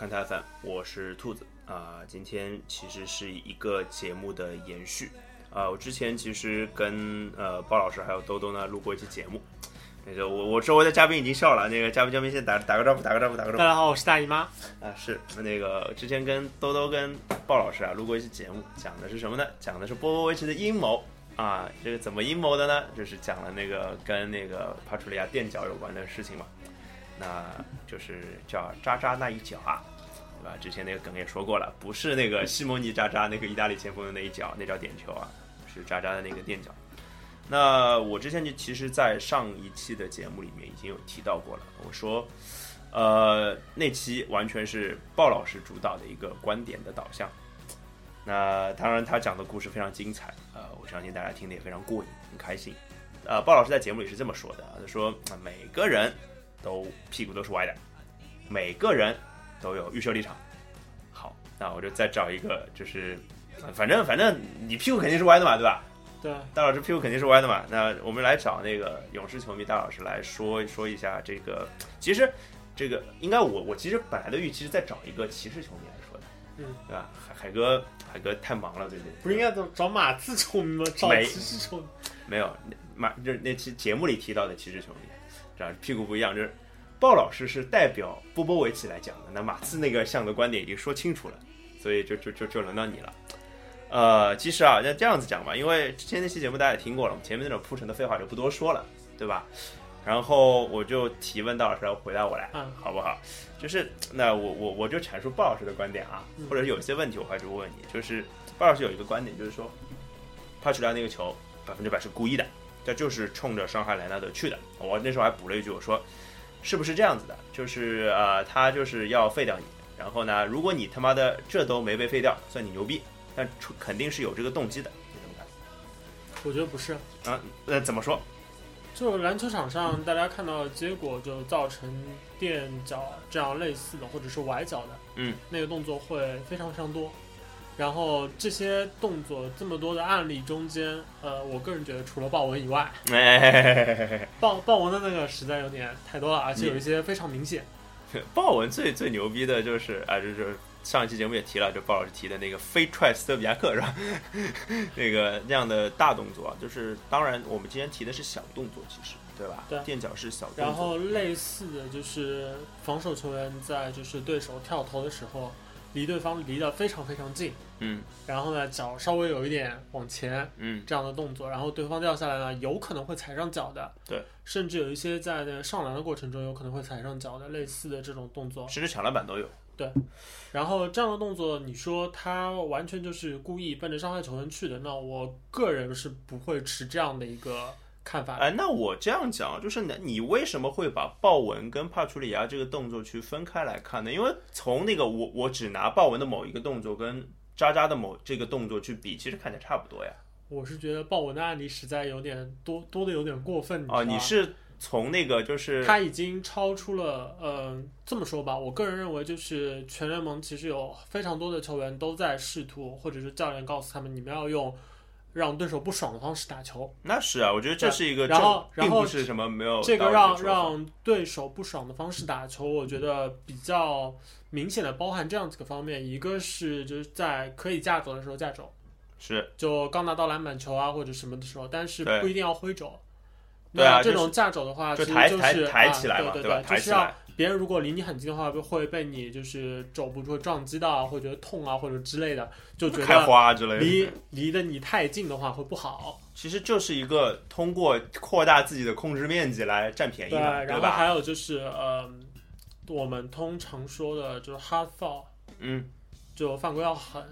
看台粉，我是兔子啊、今天其实是一个节目的延续啊、我之前其实跟呃包老师还有兜兜呢录过一期节目。那个我我周围的嘉宾已经笑了，那个嘉宾嘉宾先打打个招呼，打个招呼，打个招呼大。家好，我是大姨妈。啊，是那个之前跟兜兜跟鲍老师啊录过一期节目，讲的是什么呢？讲的是波波维奇的阴谋啊。这个怎么阴谋的呢？就是讲了那个跟那个帕楚利亚垫脚有关的事情嘛。那就是叫渣渣那一脚啊，对吧？之前那个梗也说过了，不是那个西蒙尼渣渣那个意大利前锋的那一脚，那叫点球啊，是渣渣的那个垫脚。那我之前就其实，在上一期的节目里面已经有提到过了，我说。呃，那期完全是鲍老师主导的一个观点的导向。那当然，他讲的故事非常精彩，呃，我相信大家听得也非常过瘾，很开心。呃，鲍老师在节目里是这么说的，他说、每个人都屁股都是歪的，每个人都有预设立场。好，那我就再找一个，就是呃反正反正你屁股肯定是歪的嘛，对吧？对，大老师屁股肯定是歪的嘛。那我们来找那个勇士球迷大老师来说说一下这个。其实这个应该我我其实本来的预期是在找一个骑士球迷来说的，嗯，对吧？海海哥海哥太忙了，对不对？不是应该找找马刺球迷吗？找没骑士球迷。没有，马就是那期节目里提到的骑士球迷，这样屁股不一样，就是鲍老师是代表波波维奇来讲的，那马刺那个项的观点已经说清楚了，所以就就就就轮到你了。呃，其实啊，那这样子讲吧，因为之前那期节目大家也听过了，我们前面那种铺陈的废话就不多说了，对吧？然后我就提问到老师来回答我来，嗯好不好？就是那我我我就阐述鲍老师的观点啊，嗯或者是有一些问题我还是会问你，就是鲍老师有一个观点，就是说帕楚利亚那个球百分之百是故意的，这就是冲着伤害莱纳德去的。我那时候还补了一句，我说是不是这样子的？就是呃，他就是要废掉你，然后呢，如果你他妈的这都没被废掉，算你牛逼，但肯定是有这个动机的，你怎么看？我觉得不是，啊，那怎么说？就篮球场上大家看到的结果，就造成垫脚这样类似的，或者是崴脚的，嗯，那个动作会非常非常多。然后这些动作这么多的案例中间，呃，我个人觉得除了豹纹以外，哎，豹豹纹的那个实在有点太多了，而且有一些非常明显。豹纹最最牛逼的就是啊，就是上一期节目也提了，就鲍老师提的那个飞踹斯特比亚克是吧？那个那样的大动作啊，就是当然我们今天提的是小动作，其实对吧？对垫脚是小动作。然后类似的就是防守球员在就是对手跳投的时候，离对方离得非常非常近，嗯。然后呢脚稍微有一点往前嗯。这样的动作，然后对方掉下来呢有可能会踩上脚的，对，甚至有一些在那个上篮的过程中有可能会踩上脚的类似的这种动作，甚至抢篮板都有。对。然后这样的动作你说他完全就是故意奔着伤害球员去的，那我个人是不会持这样的一个看法的。哎，那我这样讲，就是你你为什么会把豹纹跟帕楚里亚这个动作去分开来看呢？因为从那个我我只拿豹纹的某一个动作跟渣渣的某这个动作去比，其实看起来差不多呀。我是觉得豹纹的案例实在有点多多的有点过分，哦，知道吧你是从那个就是他已经超出了，呃，这么说吧，我个人认为就是全联盟其实有非常多的球员都在试图，或者是教练告诉他们，你们要用让对手不爽的方式打球。那是啊，我觉得这是一个然后然后是什么没有这个让让对手不爽的方式打球，我觉得比较明显的包含这样几个方面，一个是就是在可以架肘的时候架肘，是就刚拿到篮板球啊或者什么的时候，但是不一定要挥肘。对啊这种架肘的话，就抬抬就是抬起来对吧？对就是要别人如果离你很近的话，会被你就是肘部会撞击到啊，或者觉得痛啊，或者之类的，就觉开得花之类的。离离得你太近的话会不好。其实就是一个通过扩大自己的控制面积来占便宜对，嘛，然后吧？还有就是呃，我们通常说的就是 hard foul，嗯，就犯规要狠。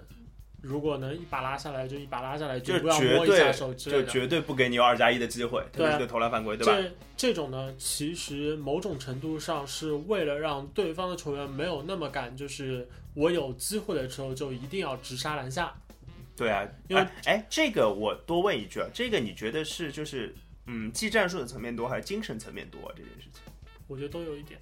如果能一把拉下来，就一把拉下来，就绝不要摸一下手之类的。就绝对不给你有二加一的机会，特别对投篮犯规，对吧？这这种呢，其实某种程度上是为了让对方的球员没有那么敢，就是我有机会的时候就一定要直杀篮下。对啊，因为哎哎，这个我多问一句啊，这个你觉得是就是嗯技战术的层面多还是精神层面多啊？这件事情我觉得都有一点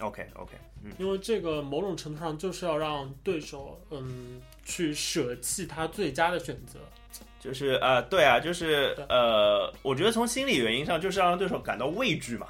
，？OK OK，嗯，因为这个某种程度上就是要让对手嗯去舍弃他最佳的选择。就是呃对啊，就是呃，我觉得从心理原因上就是要让对手感到畏惧嘛，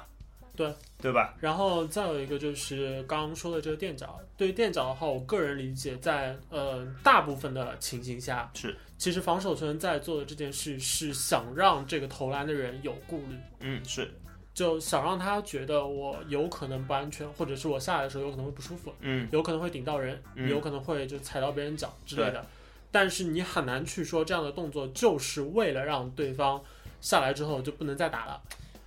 对。对吧？然后再有一个就是刚刚说的这个垫脚，对于垫脚的话，我个人理解在，呃大部分的情形下是，其实防守球员在做的这件事是想让这个投篮的人有顾虑，嗯，是，就想让他觉得我有可能不安全，或者是我下来的时候有可能会不舒服，嗯。有可能会顶到人，嗯。有可能会就踩到别人脚之类的。但是你很难去说这样的动作就是为了让对方下来之后就不能再打了。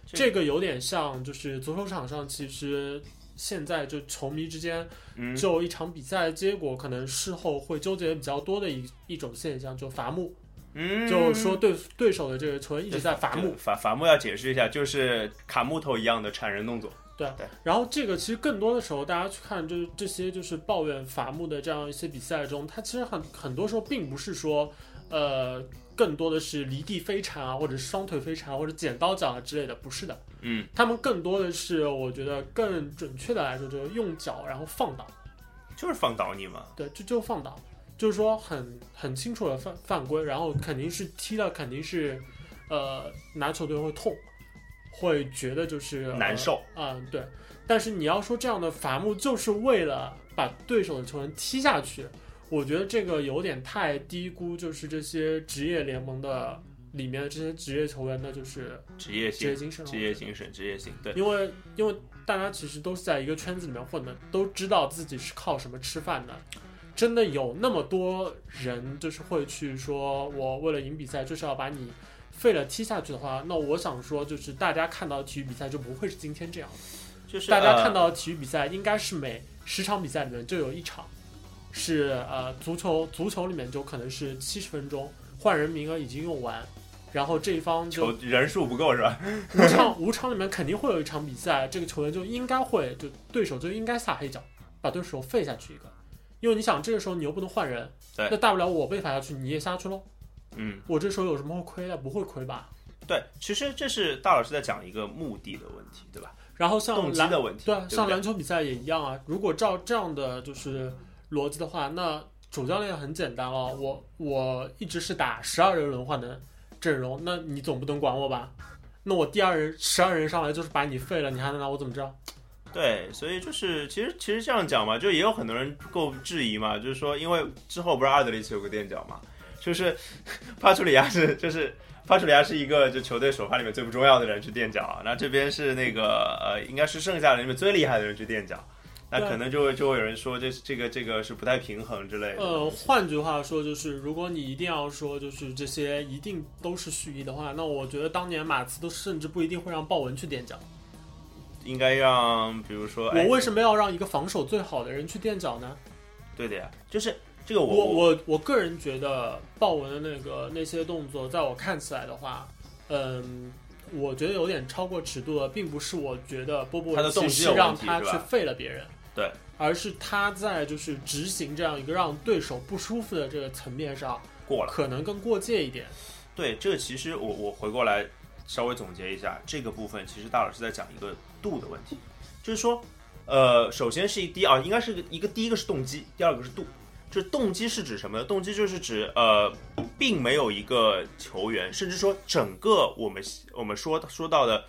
这这个有点像，就是足球场上其实现在就球迷之间嗯，就一场比赛的结果，可能事后会纠结比较多的一一种现象，就罚木，嗯，就是说对对手的这个球员一直在伐木对。罚罚木要解释一下，就是砍木头一样的铲人动作。对，对然后这个其实更多的时候，大家去看就是这些就是抱怨伐木的这样一些比赛中，它其实很很多时候并不是说，呃，更多的是离地飞铲啊，或者是双腿飞铲啊，或者剪刀脚啊之类的，不是的，嗯，他们更多的是我觉得更准确的来说，就是用脚然后放倒，就是放倒你嘛。对，就就放倒，就是说很很清楚的犯犯规，然后肯定是踢了，肯定是，呃，拿球队会痛，会觉得就是呃难受嗯，对。但是你要说这样的罚木就是为了把对手的球员踢下去，我觉得这个有点太低估，就是这些职业联盟的里面的这些职业球员的，就是职业性、职业精神。职业精神、职业性，对，因为因为大家其实都是在一个圈子里面混的，都知道自己是靠什么吃饭的。真的有那么多人就是会去说，我为了赢比赛就是要把你废了踢下去的话，那我想说，就是大家看到的体育比赛就不会是今天这样的。就是大家呃看到的体育比赛应该是每十场比赛里面就有一场是呃足球，足球里面就可能是七十分钟换人名额已经用完，然后这一方就人数不够是吧？五场 五场里面肯定会有一场比赛，这个球员就应该会就对手就应该下黑脚，把对手废下去一个，因为你想这个时候你又不能换人，对那大不了我被罚下去，你也下去喽，嗯，我这时候有什么会亏的？不会亏吧？对，其实这是大老师在讲一个目的的问题，对吧？然后像动机篮的问题，对啊，像对不对篮球比赛也一样啊。如果照这样的就是逻辑的话，那主教练很简单了，我我一直是打十二人轮换的阵容，那你总不能管我吧？那我第二人十二人上来就是把你废了，你还能拿我怎么着？对，所以就是其实其实这样讲嘛，就也有很多人够质疑嘛，就是说，因为之后不是阿德里奇有个垫脚嘛，就是 帕楚里亚是就是帕楚里亚是一个就球队首发里面最不重要的人去垫脚，那这边是那个呃应该是剩下的里面最厉害的人去垫脚，那可能就会就会有人说这这个这个是不太平衡之类的。呃，换句话说，就是如果你一定要说就是这些一定都是蓄意的话，那我觉得当年马刺都甚至不一定会让鲍文去垫脚。应该让比如说，哎我，为什么要让一个防守最好的人去垫脚呢？对的呀，就是这个我我我我个人觉得豹纹的那个那些动作，在我看起来的话，嗯，我觉得有点超过尺度了，并不是我觉得波波他的动机让他去废了别人，对，而是他在就是执行这样一个让对手不舒服的这个层面上，过了。可能更过界一点。对，这个其实我我回过来稍微总结一下，这个部分其实大老师在讲一个度的问题，就是说，呃，首先是一第啊，应该是一个第一个是动机，第二个是度。就是动机是指什么呢？动机就是指呃，并没有一个球员，甚至说整个我们我们说说到的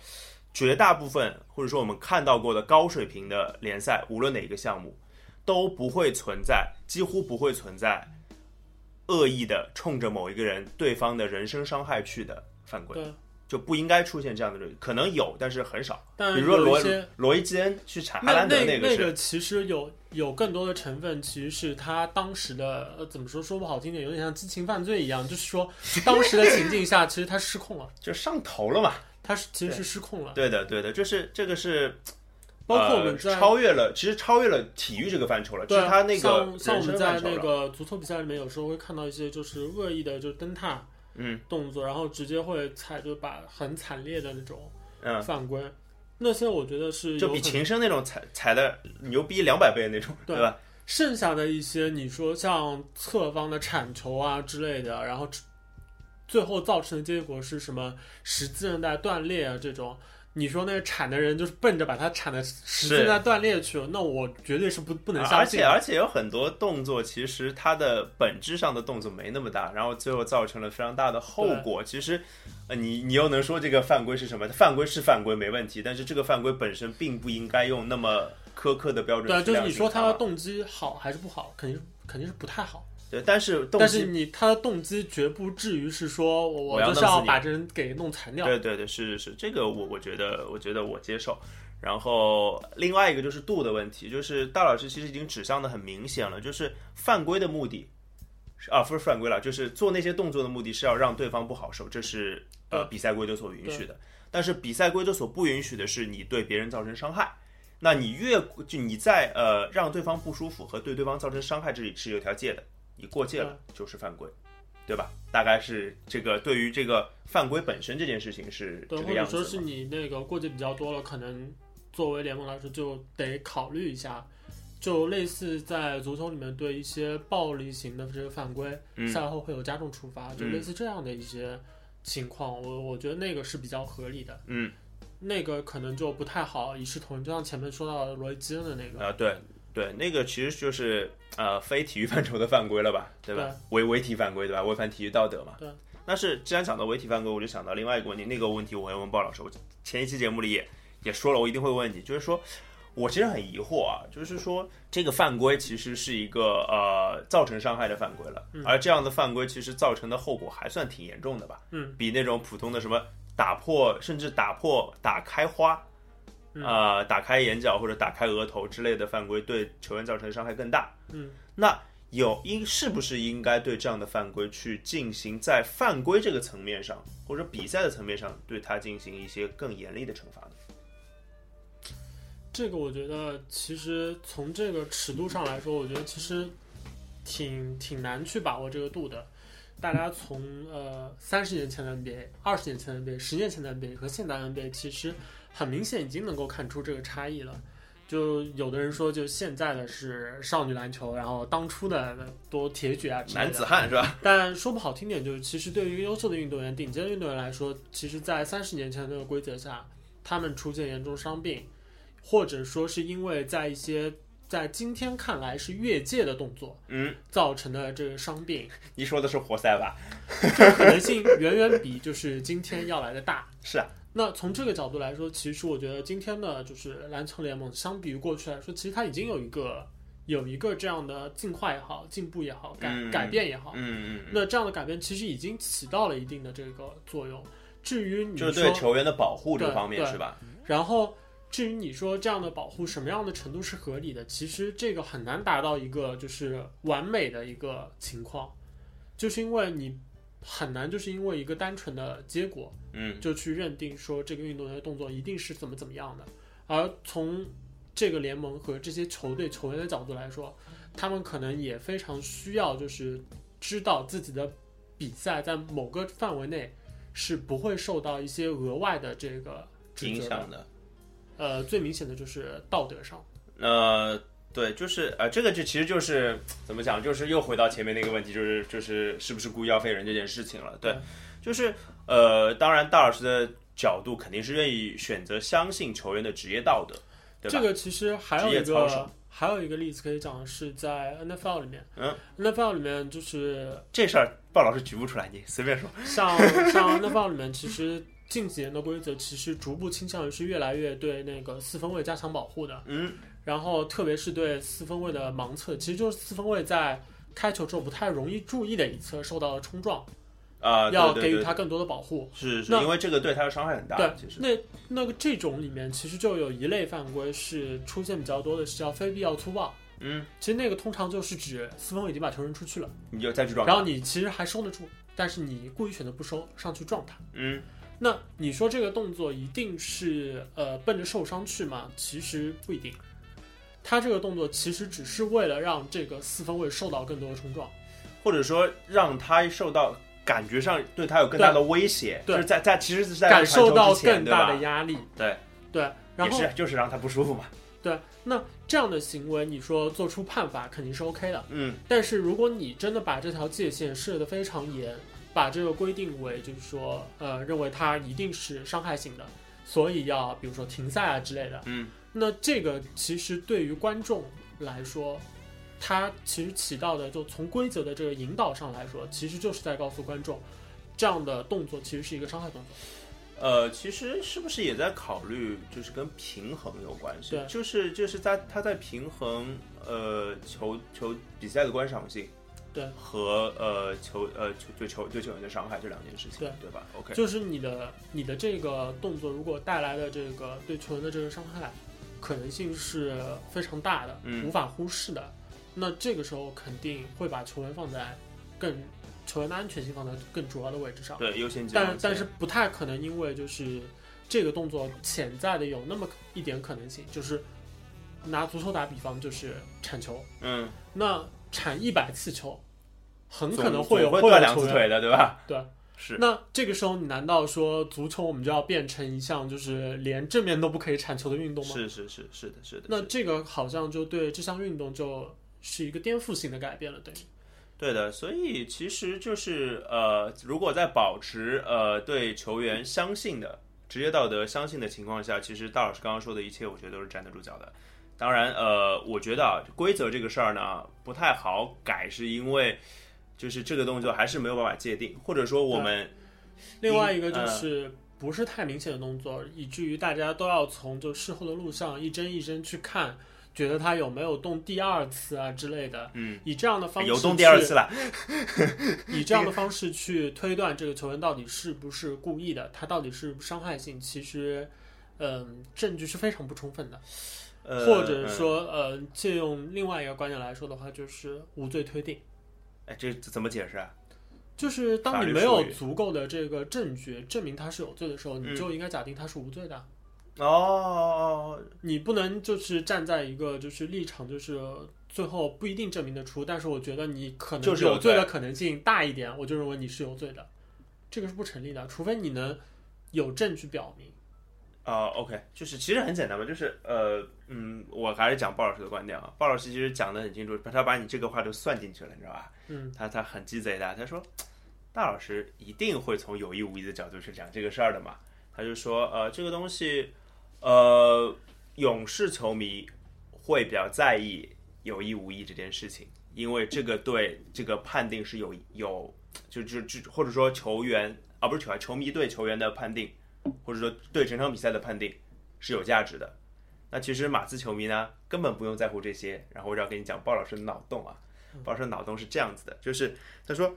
绝大部分，或者说我们看到过的高水平的联赛，无论哪一个项目，都不会存在，几乎不会存在恶意的冲着某一个人对方的人身伤害去的犯规，就不应该出现这样的人，可能有，但是很少。但比如说罗罗伊基恩去查哈那兰德那个是，个其实有有更多的成分，其实是他当时的呃怎么说说不好听点，有点像激情犯罪一样，就是说当时的情境下，其实他失控了，就上头了嘛。他是其实是失控了。对的，对的，就是这个是包括我们在、呃、超越了，其实超越了体育这个范畴了，就是他那个像像我们在。那个足球比赛里面，有时候会看到一些就是恶意的，就是蹬踏嗯动作，然后直接会踩，就把很惨烈的那种嗯，犯规。那些我觉得是就比有可能秦升那种踩踩的牛逼两百倍的那种，对对吧？剩下的一些，你说像侧方的铲球啊之类的，然后最后造成的结果是什么十字韧带断裂啊这种，你说那个铲的人就是奔着把他铲的使劲在断裂去了，那我绝对是不不能相信。而且而且有很多动作，其实它的本质上的动作没那么大，然后最后造成了非常大的后果。其实，呃，你你又能说这个犯规是什么？犯规是犯规没问题，但是这个犯规本身并不应该用那么苛刻的标准。对，就是你说他的动机好还是不好？肯定肯定是不太好。对，但是但是你他的动机绝不至于是说我就是要把这人给弄残掉。对对对，是是是，这个我我觉得我觉得我接受。然后另外一个就是度的问题，就是大老师其实已经指向的很明显了，就是犯规的目的啊不是犯规了，就是做那些动作的目的是要让对方不好受，这是呃比赛规则所允许的。但是比赛规则所不允许的是你对别人造成伤害。那你越就你在呃让对方不舒服和对对方造成伤害这里是有条界的。你过界了就是犯规，对吧？大概是这个对于这个犯规本身这件事情是这个样子。或者说是你那个过界比较多了，可能作为联盟来说就得考虑一下，就类似在足球里面对一些暴力型的这个犯规，赛后会有加重处罚，就类似这样的一些情况，我我觉得那个是比较合理的。嗯，那个可能就不太好一视同仁，就像前面说到的罗伊基恩的那个啊，对。对，那个其实就是呃非体育范畴的犯规了吧，对吧？违违体犯规，对吧？违反体育道德嘛。对。但是既然讲到违体犯规，我就想到另外一个问题，那个问题我要问鲍老师。我前一期节目里也也说了，我一定会问你，就是说我其实很疑惑啊，就是说这个犯规其实是一个呃造成伤害的犯规了，而这样的犯规其实造成的后果还算挺严重的吧？嗯。比那种普通的什么打破甚至打破打开花。啊，打开眼角或者打开额头之类的犯规，对球员造成的伤害更大。嗯，那有应是不是应该对这样的犯规去进行在犯规这个层面上，或者比赛的层面上对他进行一些更严厉的惩罚呢？这个我觉得，其实从这个尺度上来说，我觉得其实挺挺难去把握这个度的。大家从呃三十年前的 NBA、二十年前的 NBA、十年前的 NBA 和现代 NBA，其实。很明显，已经能够看出这个差异了。就有的人说，就现在的是少女篮球，然后当初的多铁血啊，男子汉是吧？但说不好听点，就是其实对于优秀的运动员、顶尖的运动员来说，其实，在三十年前的那个规则下，他们出现严重伤病，或者说是因为在一些在今天看来是越界的动作，嗯，造成的这个伤病。你说的是活塞吧？可能性远远比就是今天要来的大。是啊。那从这个角度来说，其实我觉得今天的就是篮球联盟，相比于过去来说，其实它已经有一个有一个这样的进化也好，进步也好，改改变也好。嗯嗯。那这样的改变其实已经起到了一定的这个作用。至于你说对球员的保护这方面是吧？然后至于你说这样的保护什么样的程度是合理的，其实这个很难达到一个就是完美的一个情况，就是因为你。很难，就是因为一个单纯的结果，嗯，就去认定说这个运动员的动作一定是怎么怎么样的。而从这个联盟和这些球队球员的角度来说，他们可能也非常需要，就是知道自己的比赛在某个范围内是不会受到一些额外的这个影响的。呃，最明显的就是道德上。呃。对，就是呃，这个就其实就是怎么讲，就是又回到前面那个问题，就是就是是不是故意要废人这件事情了。对，就是呃，当然大老师的角度肯定是愿意选择相信球员的职业道德，对吧？这个其实还有一个还有一个例子可以讲，是在 NFL 里面，嗯，NFL 里面就是 这事儿，鲍老师举不出来，你随便说。像 像 NFL 里面，其实近几年的规则其实逐步倾向于是越来越对那个四分卫加强保护的，嗯。然后，特别是对四分卫的盲测，其实就是四分卫在开球之后不太容易注意的一侧受到了冲撞，啊，要给予他更多的保护。是，是因为这个对他的伤害很大。对，其实那那个这种里面其实就有一类犯规是出现比较多的，是叫非必要粗暴。嗯，其实那个通常就是指四分卫已经把球扔出去了，你就再去撞，然后你其实还收得住，但是你故意选择不收，上去撞他。嗯，那你说这个动作一定是呃奔着受伤去吗？其实不一定。他这个动作其实只是为了让这个四分卫受到更多的冲撞，或者说让他受到感觉上对他有更大的威胁，就是在在其实是在感受到更大的压力，对对，然后就是让他不舒服嘛。对，那这样的行为，你说做出判罚肯定是 OK 的，嗯。但是如果你真的把这条界限设得非常严，把这个规定为就是说，呃，认为它一定是伤害性的，所以要比如说停赛啊之类的。嗯，那这个其实对于观众来说，它其实起到的就从规则的这个引导上来说，其实就是在告诉观众，这样的动作其实是一个伤害动作。呃，其实是不是也在考虑，就是跟平衡有关系？对就是就是在他在平衡呃球球比赛的观赏性，对，和呃球呃球对球对球员的伤害这两件事情，对对吧？OK，就是你的你的这个动作如果带来的这个对球员的这个伤害，可能性是非常大的，嗯无法忽视的。那这个时候肯定会把球员放在更球员的安全性放在更主要的位置上。对优先级但但是不太可能，因为就是这个动作潜在的有那么一点可能性，就是拿足球打比方，就是铲球，嗯，那铲一百次球，很可能会有总会断两次腿的，对吧？对，是那这个时候，你难道说足球我们就要变成一项就是连正面都不可以铲球的运动吗？是是是是的是的。那这个好像就对这项运动就是一个颠覆性的改变了，等于。对的，所以其实就是呃，如果在保持呃对球员相信的职业道德相信的情况下，其实大老师刚刚说的一切，我觉得都是站得住脚的。当然，呃，我觉得啊，规则这个事儿呢不太好改，是因为就是这个动作还是没有办法界定，或者说我们另外一个嗯就是不是太明显的动作，以至于大家都要从就事后的录像一帧一帧去看，觉得他有没有动第二次啊之类的。嗯，以这样的方式有动第二次了，以这样的方式去推断这个球员到底是不是故意的，他到底是伤害性，其实，嗯、证据是非常不充分的。呃，或者嗯说，呃，借用另外一个观点来说的话，就是无罪推定。哎，这这怎么解释啊？就是当你没有足够的这个证据证明他是有罪的时候，嗯你就应该假定他是无罪的。哦，你不能就是站在一个就是立场，就是最后不一定证明得出，但是我觉得你可能就是有罪的可能性大一点，我就认为你是有罪的，这个是不成立的，除非你能有证据表明。啊、o k 就是其实很简单嘛，就是呃，嗯，我还是讲鲍老师的观点啊。鲍老师其实讲的很清楚，他把你这个话都算进去了，你知道吧？嗯，他他很鸡贼的，他说大老师一定会从有意无意的角度去讲这个事儿的嘛。他就说，呃，这个东西，呃，勇士球迷会比较在意有意无意这件事情，因为这个对这个判定是有有就就就或者说球员啊不是球员，球迷对球员的判定，或者说对整场比赛的判定是有价值的。那其实马刺球迷呢，根本不用在乎这些。然后我就要跟你讲鲍老师的脑洞啊，鲍老师的脑洞是这样子的，就是他说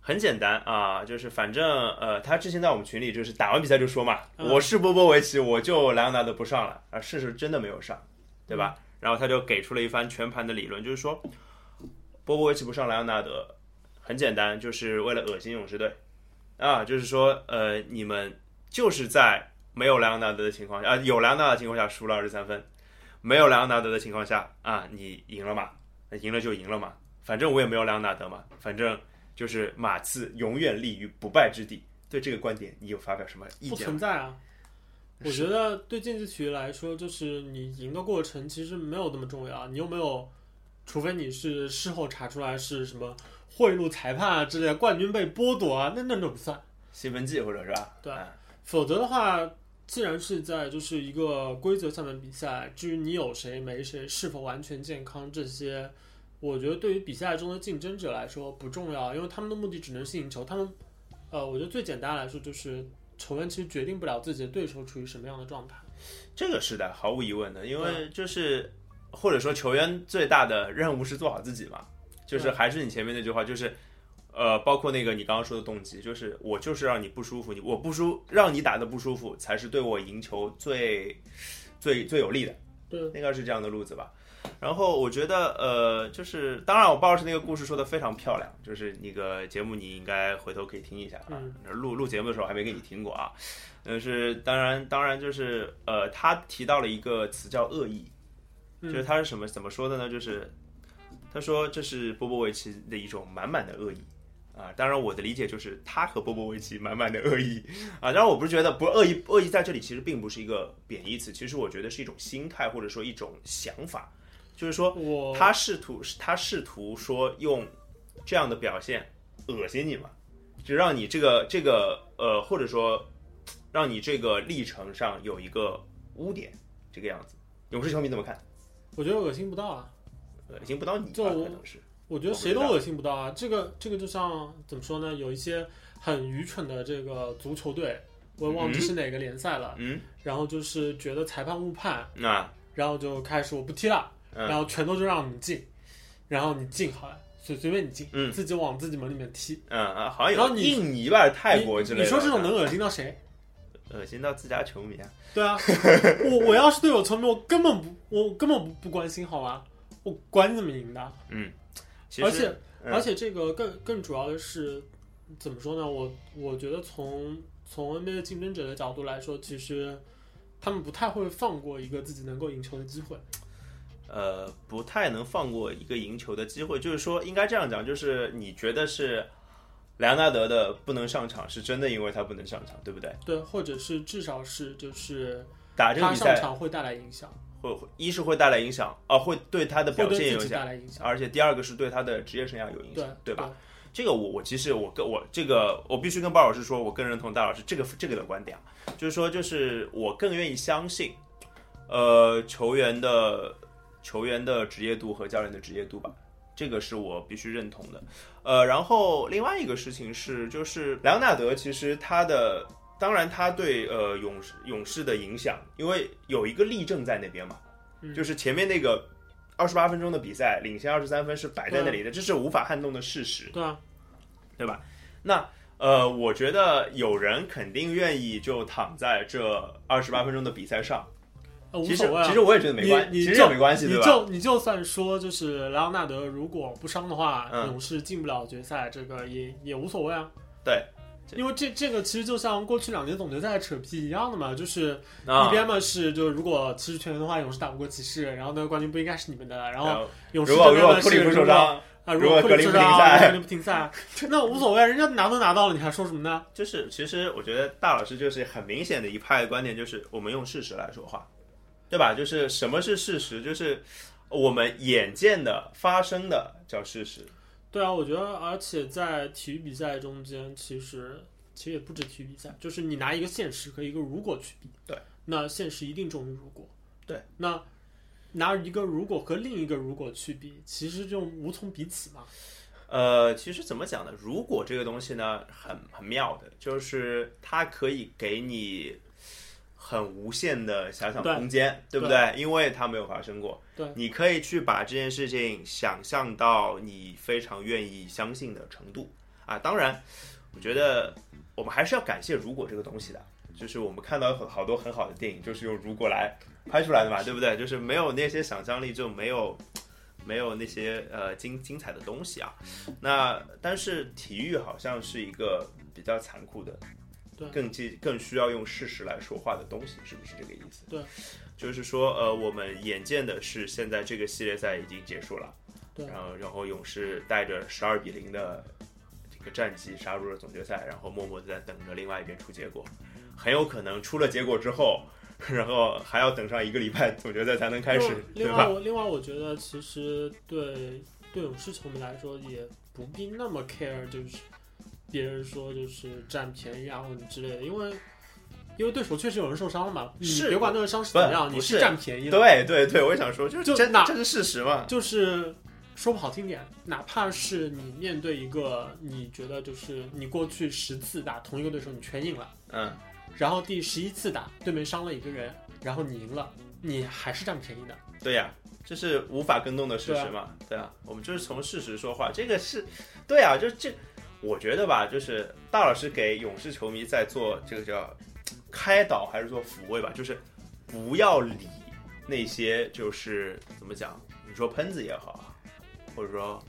很简单啊，就是反正呃，他之前在我们群里就是打完比赛就说嘛，嗯我是波波维奇，我就莱昂纳德不上了，啊，事实真的没有上，对吧？然后他就给出了一番全盘的理论，就是说波波维奇不上莱昂纳德，很简单，就是为了恶心勇士队啊，就是说呃，你们就是在没有莱昂纳德的情况下，啊，有莱昂纳德的情况下输了二十三分，没有莱昂纳德的情况下啊，你赢了嘛？那赢了就赢了嘛，反正我也没有莱昂纳德嘛，反正就是马刺永远立于不败之地。对这个观点，你有发表什么意见不？存在啊。我觉得对竞技体育来说，就是你赢的过程其实没有那么重要，你又没有？除非你是事后查出来是什么贿赂裁判啊之类的，冠军被剥夺啊，那那都不算。兴奋剂或者是吧？对啊否则的话，既然是在就是一个规则下面比赛，至于你有谁没谁，是否完全健康这些，我觉得对于比赛中的竞争者来说不重要，因为他们的目的只能是赢球。他们，呃，我觉得最简单来说就是球员其实决定不了自己的对手处于什么样的状态。这个是的，毫无疑问的，因为就是或者说球员最大的任务是做好自己嘛，就是还是你前面那句话，就是呃，包括那个你刚刚说的动机，就是我就是让你不舒服，你我不舒让你打的不舒服，才是对我赢球最最最有利的，对，应该是这样的路子吧。然后我觉得，呃，就是当然，我鲍老师那个故事说的非常漂亮，就是那个节目你应该回头可以听一下啊。嗯录录节目的时候还没给你听过啊，但是当然当然就是呃，他提到了一个词叫恶意，就是他是什么怎么说的呢？就是他说这是波波维奇的一种满满的恶意啊。当然我的理解就是他和波波维奇满满的恶意啊。当然我不是觉得不是恶意，恶意在这里其实并不是一个贬义词，其实我觉得是一种心态或者说一种想法，就是说他试图他试图说用这样的表现恶心你嘛，就让你这个这个呃或者说让你这个历程上有一个污点，这个样子。勇士球迷怎么看？我觉得恶心不到啊，恶心不到你吧？就可能是。我觉得谁都恶心不到啊。这个这个就像怎么说呢？有一些很愚蠢的这个足球队，我也忘记是哪个联赛了。嗯，然后就是觉得裁判误判，那然后就开始我不踢了，嗯然后全都就让你进，然后你进好了，随随便你进，嗯自己往自己门里面踢。嗯啊，好像有然后你印尼吧、泰国之类的。你说这种能恶心到谁？恶心到自家球迷啊？对啊，我我要是队友球迷，我根本不我根本不不关心，好吗？我管你怎么赢的。其实而且、嗯而且这个更更主要的是怎么说呢？我我觉得从从 NBA 的竞争者的角度来说，其实他们不太会放过一个自己能够赢球的机会。呃，不太能放过一个赢球的机会。就是说，应该这样讲，就是你觉得是莱昂纳德的不能上场，是真的因为他不能上场，对不对？对，或者是至少是就是打这个他上比赛场会带来影响，会会一是会带来影响，啊，会对他的表现有影响，影响。而且第二个是对他的职业生涯有影响，对吧？？这个我我其实我跟我这个我必须跟鲍老师说，我更认同大老师这个这个的观点啊，就是说就是我更愿意相信，呃，球员的球员的职业度和教练的职业度吧，这个是我必须认同的。呃，然后另外一个事情是，就是莱昂纳德其实他的当然他对呃勇士勇士的影响，因为有一个例证在那边嘛，嗯就是前面那个。二十八分钟的比赛，领先二十三分是摆在那里的，这是无法撼动的事实。对啊，对吧？那呃，我觉得有人肯定愿意就躺在这二十八分钟的比赛上。其实所谓啊。其实我也觉得没关系，其实也没关系，你对吧？就你就算说，就是莱昂纳德如果不伤的话，嗯勇士进不了决赛，这个也也无所谓啊。对，因为这这个其实就像过去两年总决赛扯皮一样的嘛，就是啊一边嘛是就是如果骑士全员的话，勇士打不过骑士，然后那个冠军不应该是你们的，然后勇士这边呢是如果库里不受如果伤，啊，如果格林不停受伤赛格林不停赛，那无所谓，人家拿都拿到了，你还说什么呢？就是其实我觉得大老师就是很明显的一派观点，就是我们用事实来说话，对吧？就是什么是事实，就是我们眼见的发生的叫事实。对啊，我觉得，而且在体育比赛中间，其实其实也不止体育比赛，就是你拿一个现实和一个如果去比，对，那现实一定重于如果，对，那拿一个如果和另一个如果去比，其实就无从比起嘛。呃，其实怎么讲呢？如果这个东西呢，很很妙的，就是它可以给你很无限的遐想对空间，对不对？因为它没有发生过，对，你可以去把这件事情想象到你非常愿意相信的程度啊。当然，我觉得我们还是要感谢“如果”这个东西的，就是我们看到很好多很好的电影，就是用“如果”来拍出来的嘛，对不对？就是没有那些想象力，就没有没有那些呃精精彩的东西啊。那但是体育好像是一个比较残酷的，对更既更需要用事实来说话的东西，是不是这个意思？对，就是说呃，我们眼见的是现在这个系列赛已经结束了，对然后然后勇士带着十二比零的这个战绩杀入了总决赛，然后默默的在等着另外一边出结果，很有可能出了结果之后。然后还要等上一个礼拜，总决赛才能开始？另外我另外我觉得其实对对勇士球迷来说也不必那么 care，就是别人说就是占便宜啊或者之类的，因为因为对手确实有人受伤了嘛，你是别管那个伤是怎么样，你是占便宜了。对对对，我也想说，就真这是事实嘛。就是说不好听点，哪怕是你面对一个你觉得就是你过去十次打同一个对手你全赢了，嗯，然后第十一次打对面伤了一个人，然后你赢了，你还是占便宜的。对呀、这是无法更动的事实嘛。对啊，我们就是从事实说话，这个是，对啊，就这，我觉得吧，就是大老师给勇士球迷在做这个叫开导还是做抚慰吧，就是不要理那些就是怎么讲，你说喷子也好啊，或者说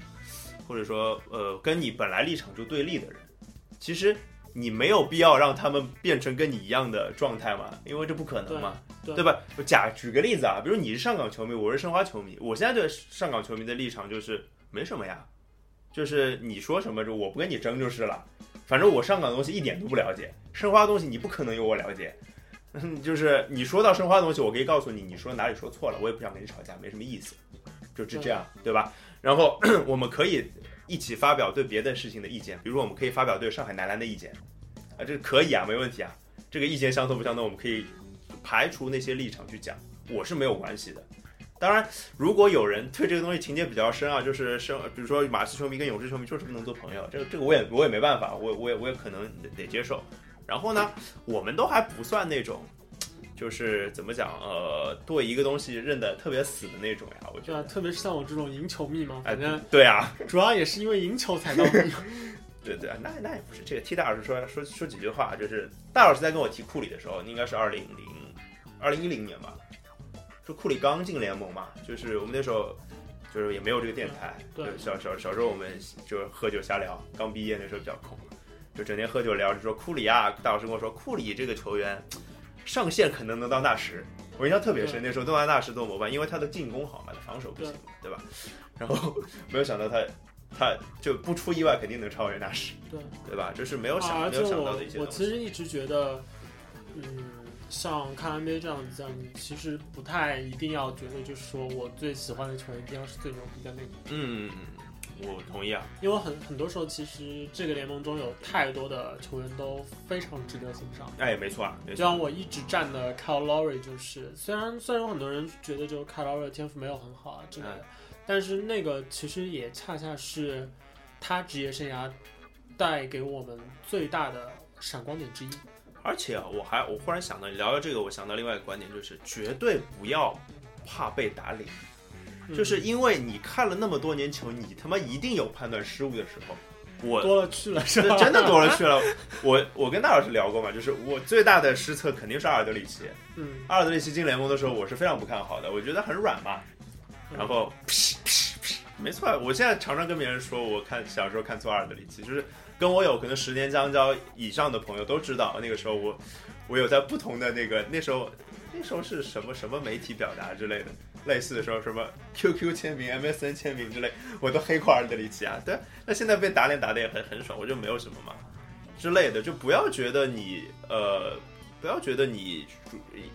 或者说呃跟你本来立场就对立的人，其实。你没有必要让他们变成跟你一样的状态嘛，因为这不可能嘛。对对吧？我假举个例子啊，比如你是上港球迷，我是申花球迷，我现在对上港球迷的立场就是没什么呀，就是你说什么就我不跟你争就是了，反正我上港的东西一点都不了解，申花的东西你不可能有我了解，嗯，就是你说到申花的东西，我可以告诉你，你说哪里说错了，我也不想跟你吵架，没什么意思，就是这样，对吧？然后 我们可以一起发表对别的事情的意见，比如说我们可以发表对上海男篮的意见，啊，这可以啊，没问题啊。这个意见相同不相同，我们可以排除那些立场去讲，我是没有关系的。当然，如果有人对这个东西情节比较深啊，就是生，比如说马刺球迷跟勇士球迷就是不能做朋友，这个这个我也我也没办法，我我也我也可能得得接受。然后呢，我们都还不算那种，就是怎么讲，呃，对一个东西认得特别死的那种呀。我觉得，啊，特别是像我这种赢球迷嘛，哎反正，对啊，主要也是因为赢球才到 迷。对对，那那也不是。这个替大老师说说说几句话，就是大老师在跟我提库里的时候，应该是二零零二零一零年吧，说库里刚进联盟嘛，就是我们那时候就是也没有这个电台，对就小小小时候我们就喝酒瞎聊，刚毕业那时候比较空，就整天喝酒聊，就说库里啊，大老师跟我说库里这个球员上限可能能当大师，我印象特别深，那时候东南大师做模板，因为他的进攻好嘛，他防守不行，对吧？然后没有想到他。他就不出意外，肯定能超越大师，对对吧？就是没有想、没有想到我的一些。我其实一直觉得，嗯，像看 NBA 这样子，这样你其实不太一定要觉得，就是说我最喜欢的球员一定要是最牛逼的那个，嗯，我同意啊。因为很很多时候，其实这个联盟中有太多的球员都非常值得欣赏。哎，没错啊，就像我一直站的 Kyle Lowry，就是虽然虽然有很多人觉得就 Kyle Lowry 的天赋没有很好啊之类的，但是那个其实也恰恰是他职业生涯带给我们最大的闪光点之一。而且啊，我还我忽然想到，聊聊到这个，我想到另外一个观点，就是绝对不要怕被打脸，嗯就是因为你看了那么多年球，你他妈一定有判断失误的时候。我多了去了，是吧？真的多了去了。我我跟大老师聊过嘛，就是我最大的失策肯定是阿尔德里奇。嗯，阿尔德里奇进联盟的时候，我是非常不看好的，我觉得很软嘛。然后，噗噗噗没错，我现在常常跟别人说，我看小时候看错阿尔德里奇，就是跟我有可能十年相交以上的朋友都知道，那个时候我我有在不同的那个那时候那时候是什么什么媒体表达之类的，类似的时候什么 QQ 签名、MSN 签名之类，我都黑过阿里奇啊。对，那现在被打脸打的也很很爽，我就没有什么嘛之类的，就不要觉得你呃。不要觉得你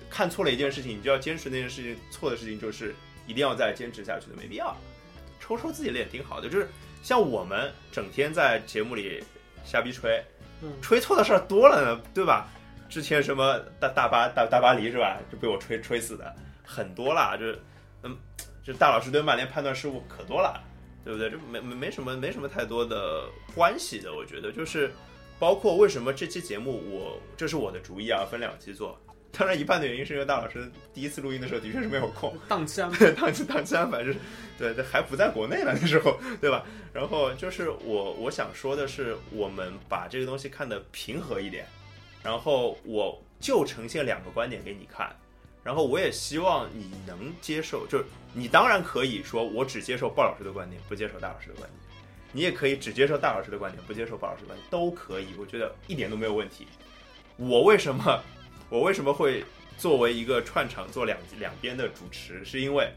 看错了一件事情，你就要坚持那件事情。错的事情就是一定要再坚持下去的，没必要。抽抽自己脸挺好的，就是像我们整天在节目里瞎逼吹，嗯吹错的事儿多了呢，对吧？之前什么大大巴大大巴黎是吧，就被我吹吹死的很多啦，就是嗯，就大老师对曼联判断失误可多了，对不对？这没没没什么没什么太多的关系的，我觉得就是包括为什么这期节目我这是我的主意啊，分两期做。当然，一半的原因是因为大老师第一次录音的时候的确是没有空，档期安排。档期档期安排就是，对，这还不在国内呢，那时候，对吧？然后就是我我想说的是，我们把这个东西看得平和一点，然后我就呈现两个观点给你看，然后我也希望你能接受，就是你当然可以说我只接受鲍老师的观点，不接受大老师的观点，你也可以只接受大老师的观点，不接受鲍老师的观点，都可以，我觉得一点都没有问题。我为什么 我为什么会作为一个串场做两两边的主持，是因为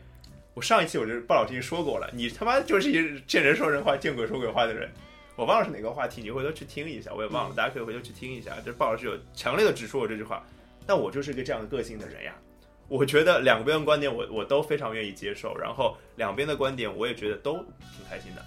我上一期我就鲍老师已经说过了，你他妈就是一见人说人话，见鬼说鬼话的人。我忘了是哪个话题，你回头去听一下，我也忘了，大家可以回头去听一下。这鲍老师有强烈的指出我这句话，但我就是一个这样的个性的人呀。我觉得两边的观点我我都非常愿意接受，然后两边的观点我也觉得都挺开心的。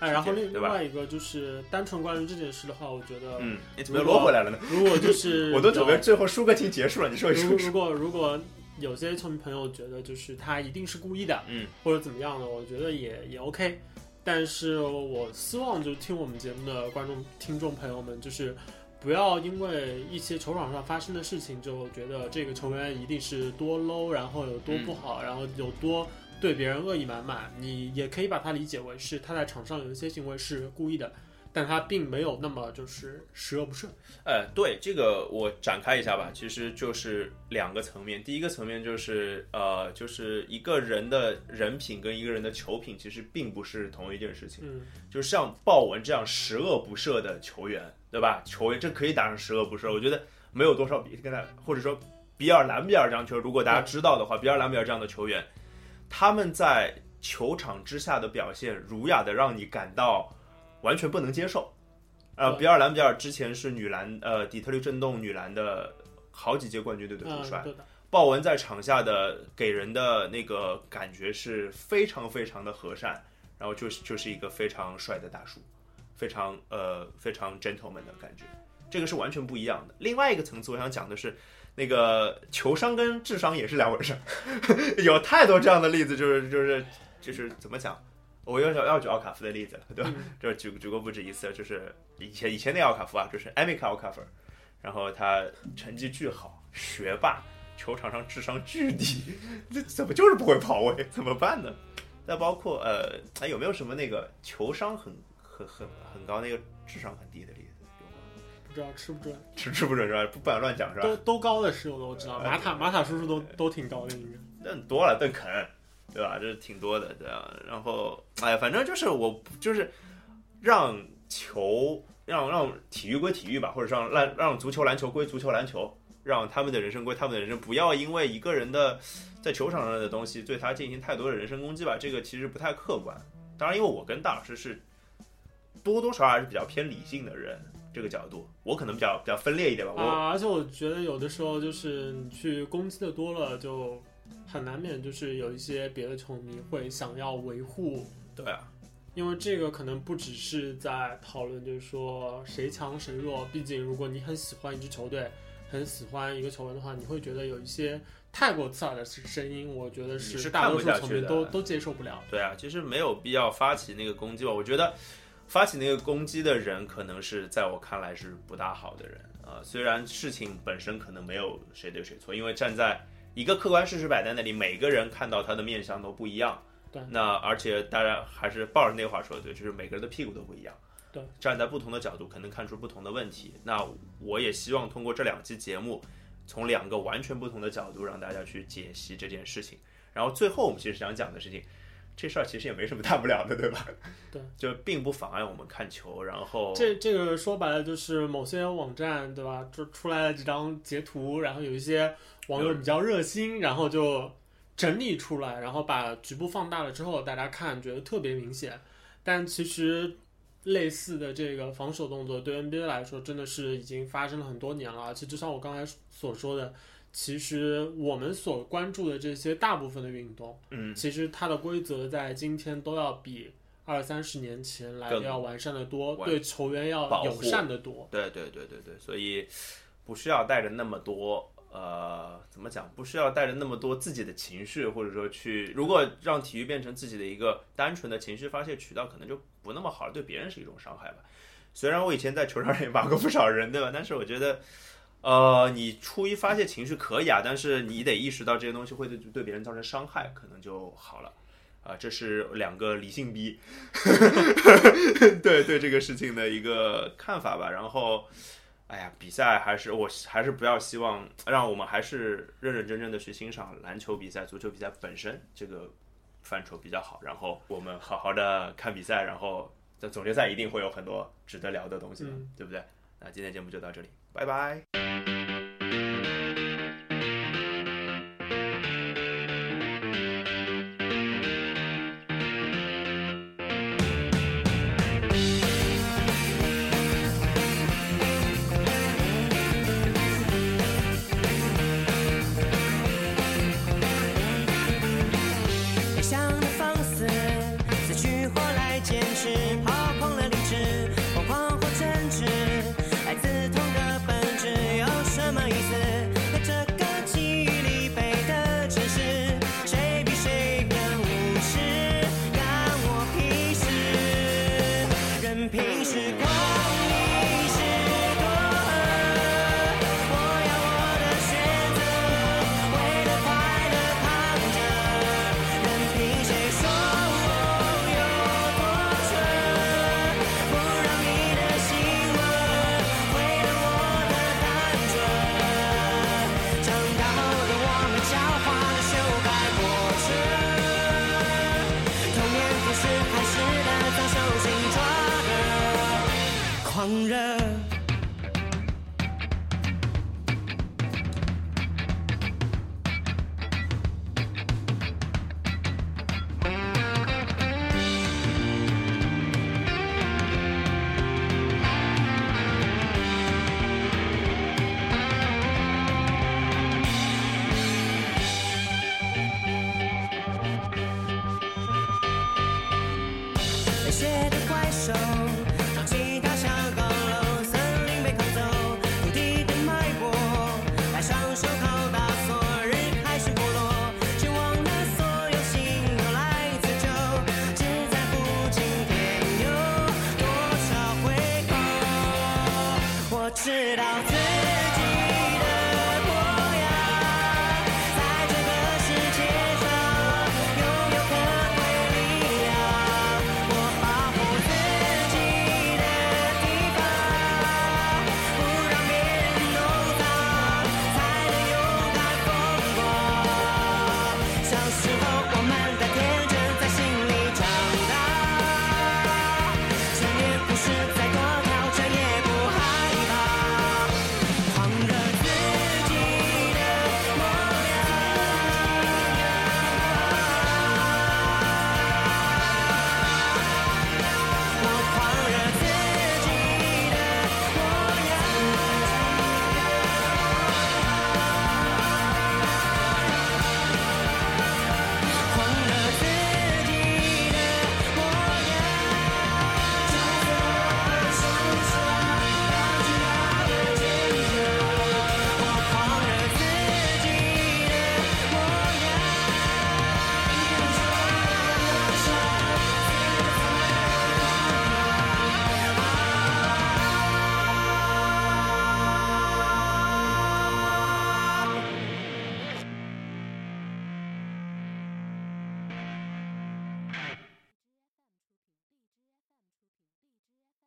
哎，然后另另外一个就是单纯关于这件事的话，我觉得，嗯，你怎么又落回来了呢？如果就是 我都准备最后输个题结束了，你说一说如如果如果有些球迷朋友觉得就是他一定是故意的，嗯，或者怎么样的，我觉得也也 OK。但是我希望就听我们节目的观众听众朋友们，就是不要因为一些球场上发生的事情，就觉得这个球员一定是多 low，然后有多不好，然后有多对别人恶意满满。你也可以把它理解为是他在场上有一些行为是故意的，但他并没有那么就是十恶不赦。呃，对这个我展开一下吧，其实就是两个层面。第一个层面就是呃，就是一个人的人品跟一个人的球品其实并不是同一件事情。嗯，就是像鲍文这样十恶不赦的球员，对吧？球员这可以打上十恶不赦，我觉得没有多少比跟他，或者说比尔兰比尔这样球员，如果大家知道的话，比尔兰比尔这样的球员，他们在球场之下的表现儒雅的让你感到完全不能接受。呃，比尔兰比尔之前是女篮呃底特律震动女篮的好几届冠军队的主嗯，帅，对的，鲍文在场下的给人的那个感觉是非常非常的和善，然后就是就是一个非常帅的大叔，非常呃非常 gentleman 的感觉。这个是完全不一样的。另外一个层次，我想讲的是，那个球商跟智商也是两回事。有太多这样的例子，就是就是就是怎么讲？我又要要举奥卡夫的例子了，对吧？这举举过不止一次，就是以前以前那个奥卡夫啊，就是艾米卡奥卡夫，然后他成绩巨好，学霸，球场上智商巨低，这怎么就是不会跑位？怎么办呢？再包括呃，还有没有什么那个球商很很很很高，那个智商很低的例子？不知道吃不准，吃吃不准是吧？不不敢乱讲是吧？都都高的是有的，我知道。马塔马塔叔叔都都挺高的，应该。那多了，邓肯，对吧？这是挺多的，对啊。然后，哎，反正就是我就是让球让让体育归体育吧，或者让让让足球篮球归足球篮球，让他们的人生归他们的人生，不要因为一个人的。在球场上的东西对他进行太多的人身攻击吧，这个其实不太客观。当然，因为我跟大老师是多多少少还是比较偏理性的人，这个角度我可能比较比较分裂一点吧。啊，而且我觉得有的时候就是你去攻击的多了，就很难免就是有一些别的球迷会想要维护。对啊，因为这个可能不只是在讨论，就是说谁强谁弱。毕竟如果你很喜欢一支球队，很喜欢一个球员的话，你会觉得有一些。太过刺耳的声音，我觉得是大多数球迷都都接受不了。对啊，其实没有必要发起那个攻击吧。我觉得发起那个攻击的人，可能是在我看来是不大好的人啊。虽然事情本身可能没有谁对谁错，因为站在一个客观事实摆在那里，每个人看到他的面相都不一样。对。那而且大家还是抱着那话说的对，就是每个人的屁股都不一样。对。站在不同的角度，可能看出不同的问题。那我也希望通过这两期节目。从两个完全不同的角度让大家去解析这件事情，然后最后我们其实想讲的事情，这事儿其实也没什么大不了的，对吧？对，就并不妨碍我们看球。然后这这个说白了就是某些网站，对吧？就出来了几张截图，然后有一些网友比较热心，然后就整理出来，然后把局部放大了之后，大家看觉得特别明显，但其实。类似的这个防守动作对 NBA 来说真的是已经发生了很多年了，而且就像我刚才所说的，其实我们所关注的这些大部分的运动，嗯，其实它的规则在今天都要比二三十年前来的要完善的多，对球员要友善的多。对对对对对，所以不需要带着那么多。呃，怎么讲？不需要带着那么多自己的情绪，或者说去，如果让体育变成自己的一个单纯的情绪发泄渠道，可能就不那么好了，对别人是一种伤害吧。虽然我以前在球场上也骂过不少人，对吧？但是我觉得，呃，你出于发泄情绪可以啊，但是你得意识到这些东西会对对别人造成伤害，可能就好了。啊，这是两个理性逼，对对这个事情的一个看法吧。然后。哎呀，比赛还是我还是不要希望让我们还是认认真真的去欣赏篮球比赛、足球比赛本身这个范畴比较好。然后我们好好的看比赛，然后在总决赛一定会有很多值得聊的东西，对不对？那今天节目就到这里，拜拜。狂然